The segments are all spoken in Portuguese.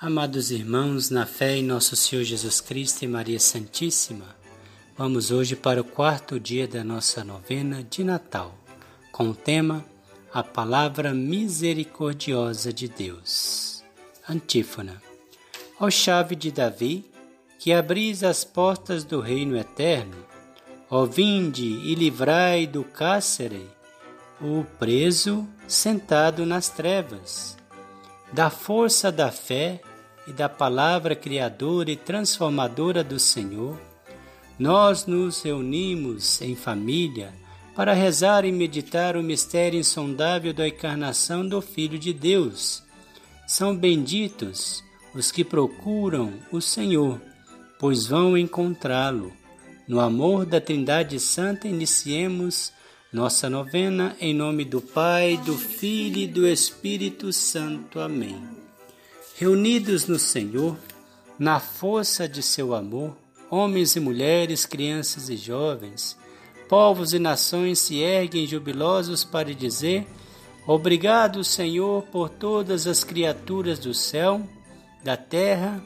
Amados irmãos, na fé em nosso Senhor Jesus Cristo e Maria Santíssima, vamos hoje para o quarto dia da nossa novena de Natal, com o tema A Palavra Misericordiosa de Deus. Antífona. Ó chave de Davi, que abris as portas do reino eterno, ó vinde e livrai do cárcere o preso sentado nas trevas. Da força da fé e da palavra criadora e transformadora do Senhor, nós nos reunimos em família para rezar e meditar o mistério insondável da encarnação do Filho de Deus. São benditos os que procuram o Senhor, pois vão encontrá-lo. No amor da Trindade Santa, iniciemos nossa novena em nome do Pai, do Filho e do Espírito Santo. Amém. Reunidos no Senhor, na força de seu amor, homens e mulheres, crianças e jovens, povos e nações se erguem jubilosos para dizer: Obrigado, Senhor, por todas as criaturas do céu, da terra,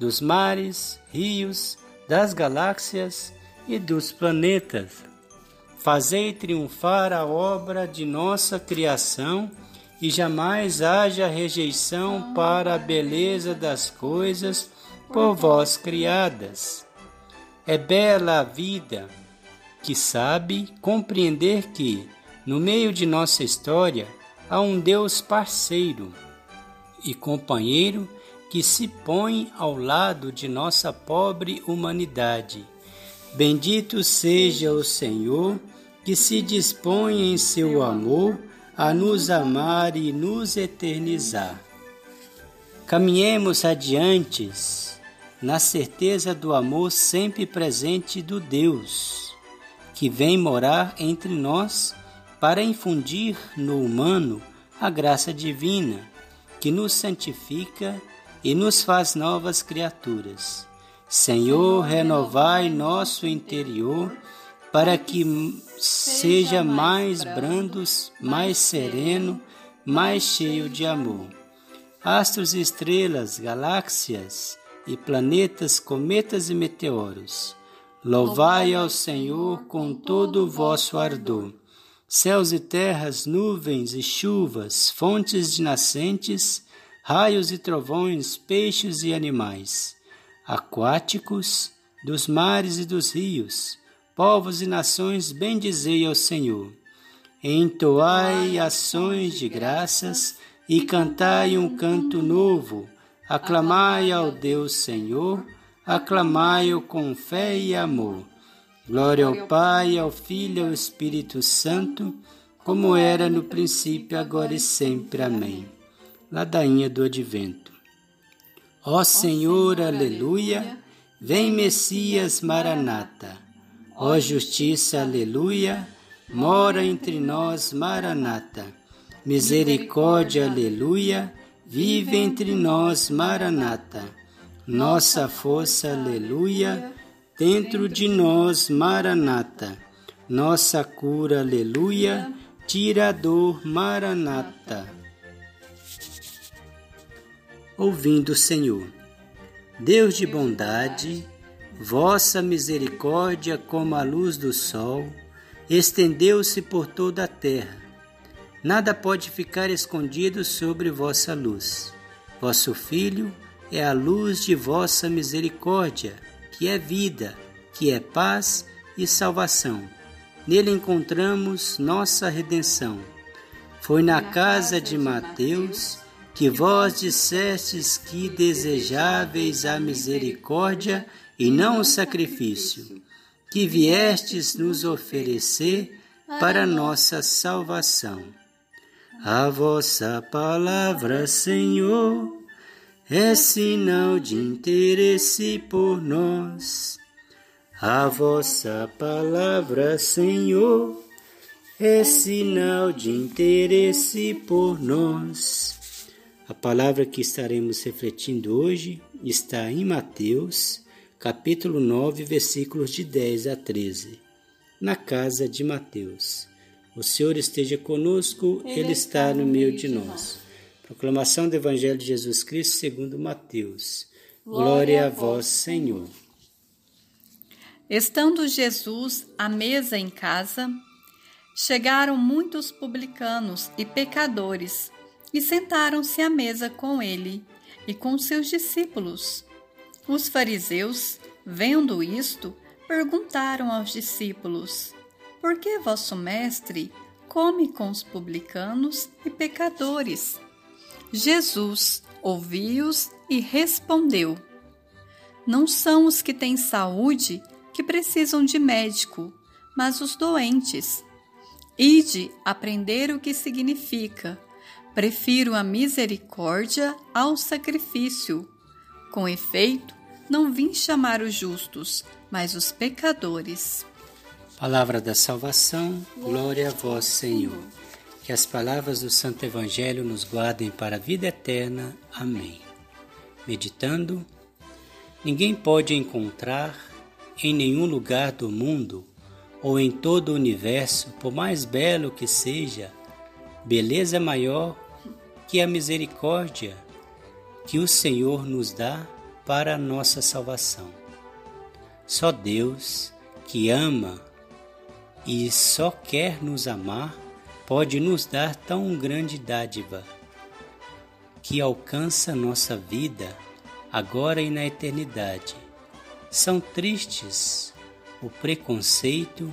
dos mares, rios, das galáxias e dos planetas. Fazei triunfar a obra de nossa criação e jamais haja rejeição para a beleza das coisas por vós criadas. É bela a vida que sabe compreender que, no meio de nossa história, há um Deus parceiro e companheiro que se põe ao lado de nossa pobre humanidade. Bendito seja o Senhor que se dispõe em seu amor a nos amar e nos eternizar. Caminhemos adiante na certeza do amor sempre presente do Deus, que vem morar entre nós para infundir no humano a graça divina, que nos santifica e nos faz novas criaturas. Senhor, renovai nosso interior para que seja mais brando, mais sereno, mais cheio de amor. Astros e estrelas, galáxias e planetas, cometas e meteoros, louvai ao Senhor com todo o vosso ardor. Céus e terras, nuvens e chuvas, fontes de nascentes, raios e trovões, peixes e animais, aquáticos, dos mares e dos rios, povos e nações, bendizei ao Senhor. Entoai ações de graças e cantai um canto novo. Aclamai ao Deus Senhor, aclamai-o com fé e amor. Glória ao Pai, ao Filho e ao Espírito Santo, como era no princípio, agora e sempre. Amém. Ladainha do Advento. Ó Senhor, aleluia, vem Messias Maranata. Ó justiça, aleluia, mora entre nós, Maranata. Misericórdia, aleluia, vive entre nós, Maranata. Nossa força, aleluia, dentro de nós, Maranata. Nossa cura, aleluia, tira a dor, Maranata. Ouvindo o Senhor, Deus de bondade, Vossa misericórdia, como a luz do sol, estendeu-se por toda a terra. Nada pode ficar escondido sobre vossa luz. Vosso Filho é a luz de vossa misericórdia, que é vida, que é paz e salvação. Nele encontramos nossa redenção. Foi na casa de Mateus que vós dissestes que desejáveis a misericórdia e não o sacrifício, que viestes nos oferecer para nossa salvação. A vossa palavra, Senhor, é sinal de interesse por nós. A vossa palavra, Senhor, é sinal de interesse por nós. A palavra que estaremos refletindo hoje está em Mateus, capítulo 9, versículos de 10 a 13. Na casa de Mateus. O Senhor esteja conosco, Ele está no meio de nós. Proclamação do Evangelho de Jesus Cristo segundo Mateus. Glória a vós, Senhor. Estando Jesus à mesa em casa, chegaram muitos publicanos e pecadores e sentaram-se à mesa com ele e com seus discípulos. Os fariseus, vendo isto, perguntaram aos discípulos: Por que vosso mestre come com os publicanos e pecadores? Jesus ouviu-os e respondeu: Não são os que têm saúde que precisam de médico, mas os doentes. Ide aprender o que significa. Prefiro a misericórdia ao sacrifício. Com efeito, não vim chamar os justos, mas os pecadores. Palavra da salvação, glória a vós, Senhor. Que as palavras do Santo Evangelho nos guardem para a vida eterna. Amém. Meditando, ninguém pode encontrar em nenhum lugar do mundo ou em todo o universo, por mais belo que seja, beleza maior que a misericórdia que o Senhor nos dá para a nossa salvação. Só Deus, que ama e só quer nos amar, pode nos dar tão grande dádiva que alcança nossa vida agora e na eternidade. São tristes o preconceito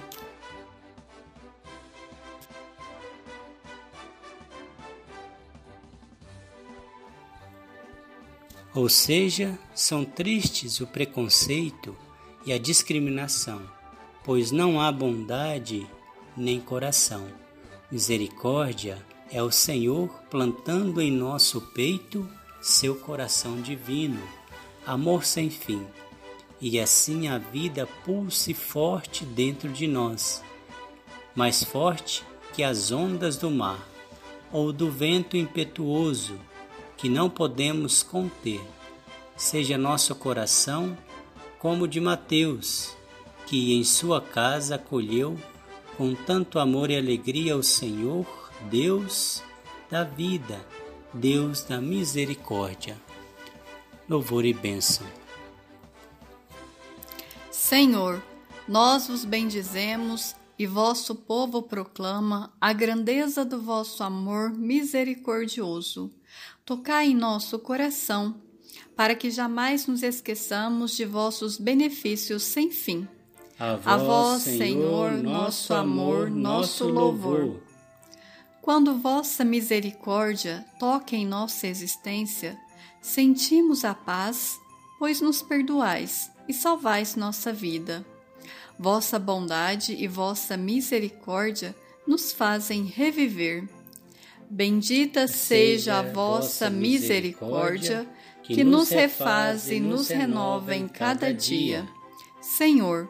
Ou seja, são tristes o preconceito e a discriminação, pois não há bondade nem coração. Misericórdia é o Senhor plantando em nosso peito seu coração divino, amor sem fim, e assim a vida pulse forte dentro de nós, mais forte que as ondas do mar ou do vento impetuoso que não podemos conter. Seja nosso coração como o de Mateus, que em sua casa acolheu com tanto amor e alegria o Senhor, Deus da vida, Deus da misericórdia. Louvor e bênção. Senhor, nós vos bendizemos e vosso povo proclama a grandeza do vosso amor misericordioso. Tocai em nosso coração, para que jamais nos esqueçamos de vossos benefícios sem fim. A vós, a vós Senhor, nosso amor, nosso louvor. Quando vossa misericórdia toca em nossa existência, sentimos a paz, pois nos perdoais e salvais nossa vida. Vossa bondade e vossa misericórdia nos fazem reviver. Bendita seja a vossa misericórdia, que nos refaz e nos renova em cada dia. Senhor,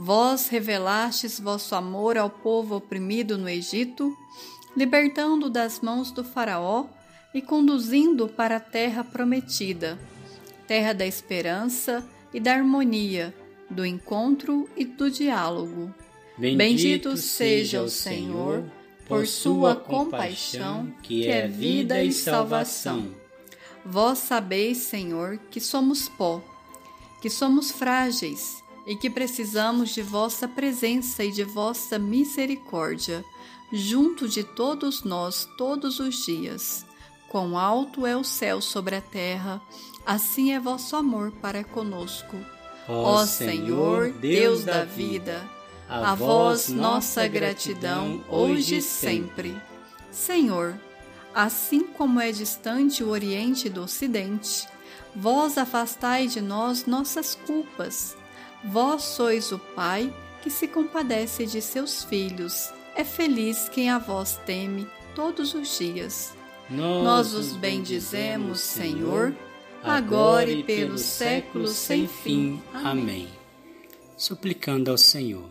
Vós revelastes vosso amor ao povo oprimido no Egito, libertando das mãos do Faraó e conduzindo para a terra prometida, terra da esperança e da harmonia, do encontro e do diálogo. Bendito, Bendito seja o Senhor por sua compaixão, que é vida e salvação. Vós sabeis, Senhor, que somos pó, que somos frágeis e que precisamos de vossa presença e de vossa misericórdia, junto de todos nós todos os dias. Quão alto é o céu sobre a terra, assim é vosso amor para conosco. Ó Senhor, Deus da vida, a vós nossa gratidão hoje e sempre. Senhor, assim como é distante o Oriente do Ocidente, vós afastai de nós nossas culpas Vós sois o Pai que se compadece de seus filhos. É feliz quem a vós teme todos os dias. Nós, Nós os bendizemos, Senhor, agora e pelos séculos sem fim. Amém. Suplicando ao Senhor.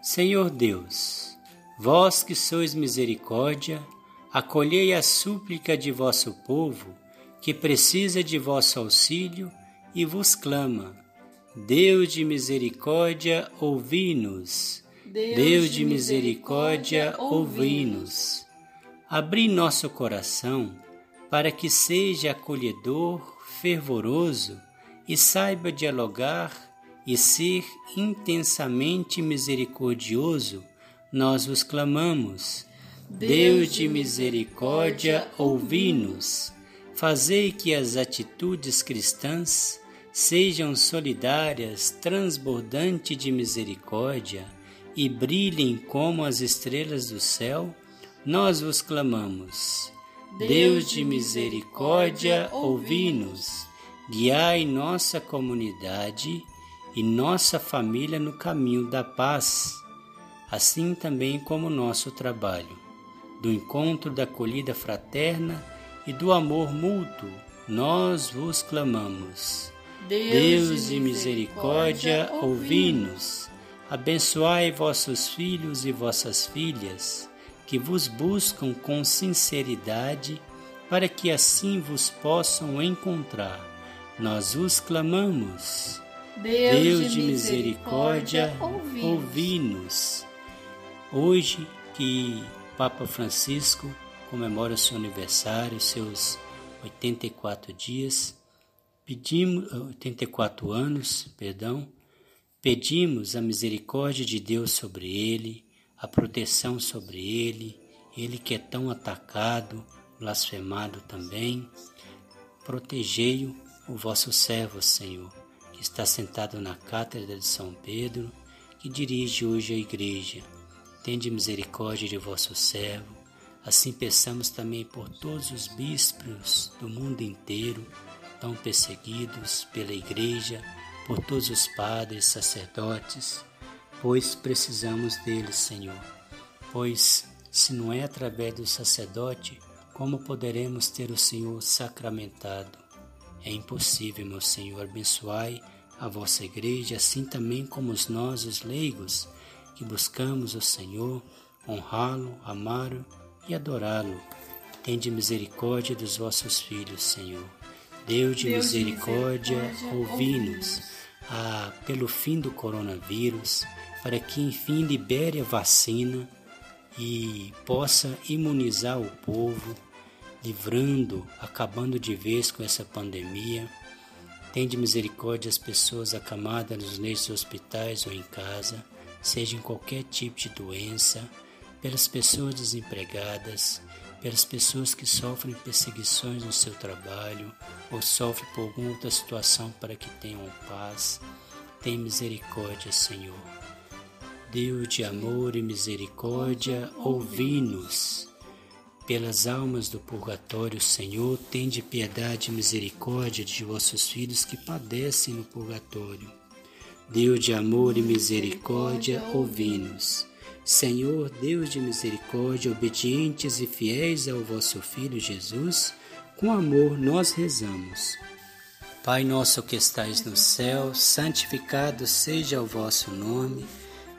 Senhor Deus, vós que sois misericórdia, acolhei a súplica de vosso povo, que precisa de vosso auxílio e vos clama Deus de misericórdia, ouvi-nos. Deus de misericórdia, ouvi-nos. Abri nosso coração para que seja acolhedor, fervoroso e saiba dialogar e ser intensamente misericordioso, nós vos clamamos. Deus de misericórdia, ouvi-nos. Fazei que as atitudes cristãs sejam solidárias, transbordantes de misericórdia e brilhem como as estrelas do céu, nós vos clamamos. Deus de misericórdia, ouvi-nos, guiai nossa comunidade e nossa família no caminho da paz, assim também como nosso trabalho, do encontro da acolhida fraterna e do amor mútuo, nós vos clamamos. Deus de misericórdia, ouvi-nos. Abençoai vossos filhos e vossas filhas, que vos buscam com sinceridade, para que assim vos possam encontrar. Nós vos clamamos. Deus, Deus de misericórdia, ouvi-nos. Hoje que Papa Francisco comemora seu aniversário, seus 84 dias, pedimos 84 anos, perdão, pedimos a misericórdia de Deus sobre ele, a proteção sobre ele, ele que é tão atacado, blasfemado também. Protegei-o, o vosso servo, Senhor, que está sentado na cátedra de São Pedro, que dirige hoje a igreja. Tende misericórdia de vosso servo. Assim peçamos também por todos os bispos do mundo inteiro, tão perseguidos pela Igreja, por todos os padres, sacerdotes, pois precisamos deles, Senhor. Pois, se não é através do sacerdote, como poderemos ter o Senhor sacramentado? É impossível, meu Senhor, abençoai a vossa igreja, assim também como nós, os leigos, que buscamos o Senhor, honrá-lo, amá-lo e adorá-lo. Tende misericórdia dos vossos filhos, Senhor. Deus de Deus misericórdia, misericórdia ouvi-nos ah, pelo fim do coronavírus, para que enfim libere a vacina e possa imunizar o povo, livrando, acabando de vez com essa pandemia. Tende misericórdia às pessoas acamadas nos leitos hospitais ou em casa, seja em qualquer tipo de doença, pelas pessoas desempregadas, pelas pessoas que sofrem perseguições no seu trabalho ou sofrem por alguma outra situação para que tenham paz. Tem misericórdia, Senhor. Deus de amor e misericórdia, ouvi-nos. Pelas almas do purgatório, Senhor, tende piedade e misericórdia de vossos filhos que padecem no purgatório. Deus de amor e misericórdia, ouvi-nos. Senhor, Deus de misericórdia, obedientes e fiéis ao vosso Filho Jesus, com amor nós rezamos. Pai nosso que estais no céu, santificado seja o vosso nome.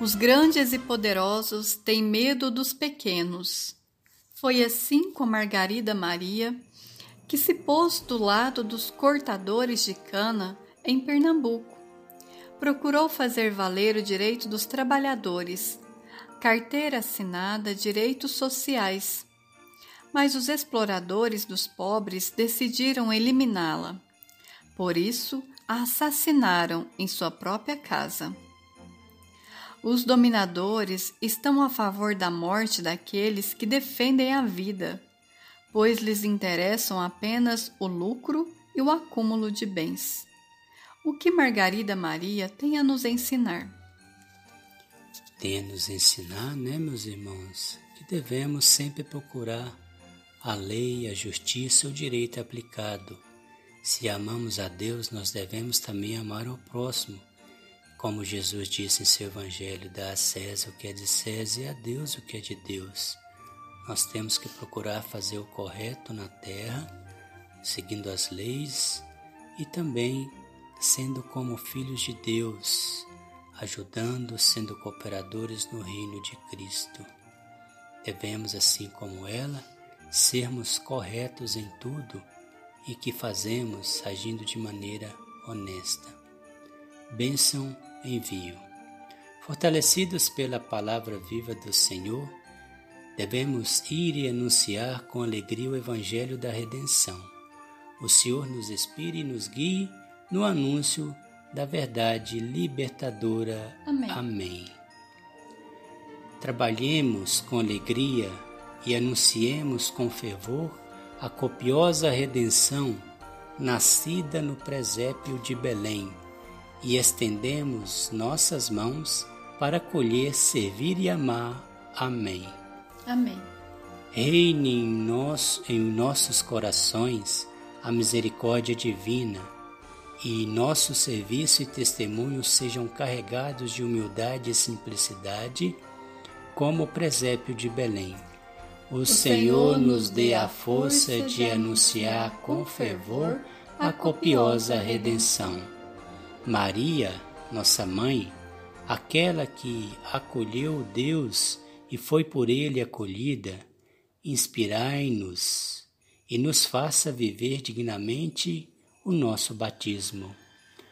Os grandes e poderosos têm medo dos pequenos. Foi assim com Margarida Maria, que se pôs do lado dos cortadores de cana em Pernambuco. Procurou fazer valer o direito dos trabalhadores carteira assinada, direitos sociais. Mas os exploradores dos pobres decidiram eliminá-la. Por isso, a assassinaram em sua própria casa. Os dominadores estão a favor da morte daqueles que defendem a vida, pois lhes interessam apenas o lucro e o acúmulo de bens. O que Margarida Maria tem a nos ensinar? tem a nos ensinar, né, meus irmãos, que devemos sempre procurar a lei, a justiça, o direito aplicado. Se amamos a Deus, nós devemos também amar ao próximo. Como Jesus disse em seu Evangelho, dá a César o que é de César e a Deus o que é de Deus. Nós temos que procurar fazer o correto na terra, seguindo as leis e também sendo como filhos de Deus, ajudando, sendo cooperadores no reino de Cristo. Devemos, assim como ela, sermos corretos em tudo e que fazemos agindo de maneira honesta. Bênção envio. Fortalecidos pela palavra viva do Senhor, devemos ir e anunciar com alegria o Evangelho da redenção. O Senhor nos inspire e nos guie no anúncio da verdade libertadora. Amém. Amém. Trabalhemos com alegria e anunciemos com fervor a copiosa redenção nascida no presépio de Belém e estendemos nossas mãos para colher, servir e amar. Amém. Amém. Reine em, nós, em nossos corações a misericórdia divina e nosso serviço e testemunho sejam carregados de humildade e simplicidade, como o presépio de Belém. O, o Senhor nos dê a força de anunciar com fervor a copiosa redenção. Maria, nossa mãe, aquela que acolheu Deus e foi por ele acolhida, inspirai-nos e nos faça viver dignamente o nosso batismo.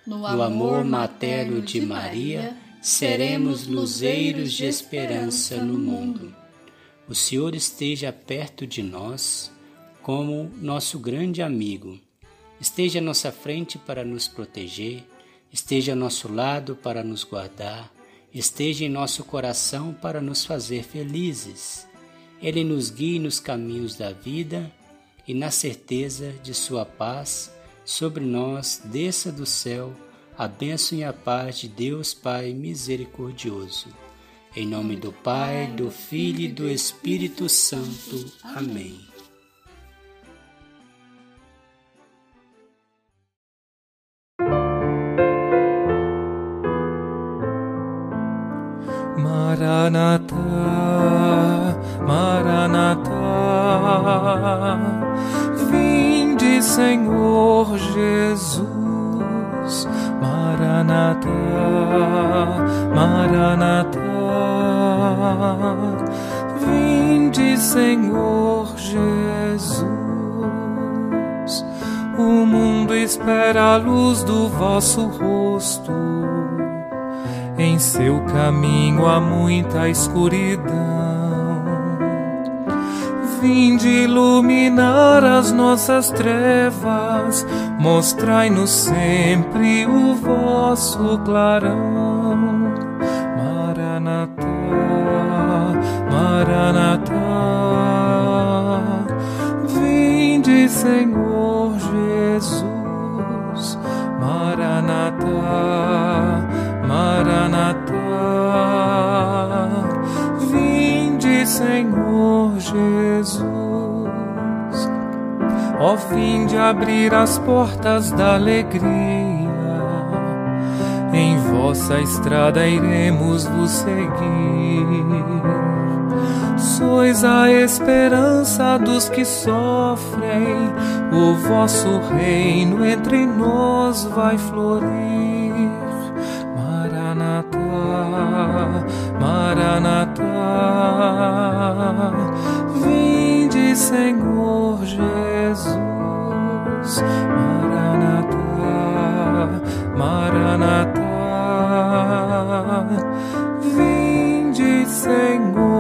No, no amor materno de Maria, seremos luzeiros de esperança no mundo. O Senhor esteja perto de nós como nosso grande amigo. Esteja à nossa frente para nos proteger, esteja ao nosso lado para nos guardar, esteja em nosso coração para nos fazer felizes. Ele nos guie nos caminhos da vida e na certeza de Sua paz sobre nós desça do céu a bênção e a paz de Deus Pai misericordioso. Em nome do Pai, do Filho e do Espírito Santo. Amém. Maranatha, Maranatha, vinde Senhor Jesus, Maranatha, Maranatha, vinde Senhor Jesus. O mundo espera a luz do vosso rosto em seu caminho há muita escuridão. Vinde iluminar as nossas trevas, mostrai-nos sempre o vosso clarão. Ó fim de abrir as portas da alegria, em vossa estrada iremos vos seguir. Sois a esperança dos que sofrem, o vosso reino entre nós vai florir. Maranatá, vinde Senhor Jesus. Maranatá, Maranatá, vinde Senhor.